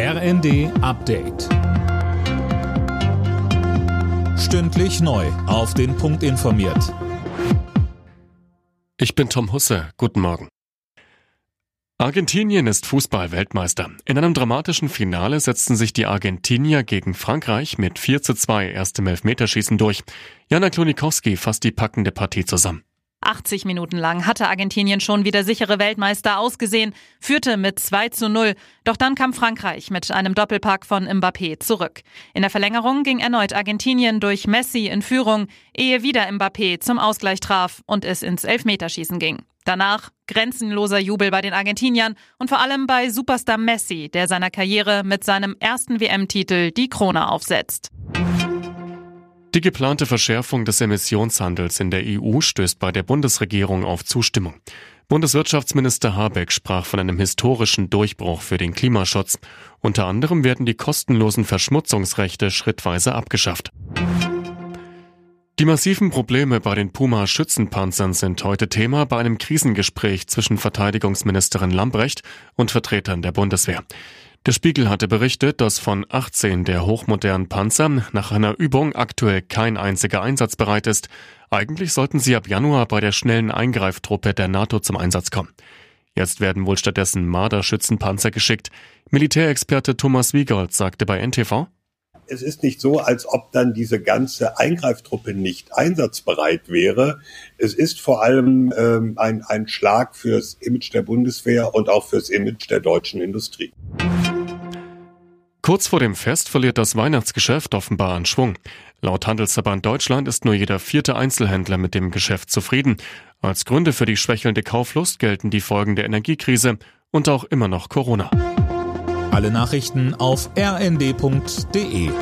RND Update. Stündlich neu. Auf den Punkt informiert. Ich bin Tom Husse. Guten Morgen. Argentinien ist Fußball-Weltmeister. In einem dramatischen Finale setzten sich die Argentinier gegen Frankreich mit 4 zu 2 erst im Elfmeterschießen durch. Jana Klonikowski fasst die packende Partie zusammen. 80 Minuten lang hatte Argentinien schon wieder sichere Weltmeister ausgesehen, führte mit 2 zu 0. Doch dann kam Frankreich mit einem Doppelpack von Mbappé zurück. In der Verlängerung ging erneut Argentinien durch Messi in Führung, ehe wieder Mbappé zum Ausgleich traf und es ins Elfmeterschießen ging. Danach grenzenloser Jubel bei den Argentiniern und vor allem bei Superstar Messi, der seiner Karriere mit seinem ersten WM-Titel die Krone aufsetzt. Die geplante Verschärfung des Emissionshandels in der EU stößt bei der Bundesregierung auf Zustimmung. Bundeswirtschaftsminister Habeck sprach von einem historischen Durchbruch für den Klimaschutz. Unter anderem werden die kostenlosen Verschmutzungsrechte schrittweise abgeschafft. Die massiven Probleme bei den Puma-Schützenpanzern sind heute Thema bei einem Krisengespräch zwischen Verteidigungsministerin Lambrecht und Vertretern der Bundeswehr. Der Spiegel hatte berichtet, dass von 18 der hochmodernen Panzer nach einer Übung aktuell kein einziger einsatzbereit ist. Eigentlich sollten sie ab Januar bei der schnellen Eingreiftruppe der NATO zum Einsatz kommen. Jetzt werden wohl stattdessen Marder-Schützenpanzer geschickt. Militärexperte Thomas Wiegold sagte bei NTV, es ist nicht so, als ob dann diese ganze Eingreiftruppe nicht einsatzbereit wäre. Es ist vor allem ähm, ein, ein Schlag fürs Image der Bundeswehr und auch fürs Image der deutschen Industrie. Kurz vor dem Fest verliert das Weihnachtsgeschäft offenbar an Schwung. Laut Handelsverband Deutschland ist nur jeder vierte Einzelhändler mit dem Geschäft zufrieden. Als Gründe für die schwächelnde Kauflust gelten die Folgen der Energiekrise und auch immer noch Corona. Alle Nachrichten auf rnd.de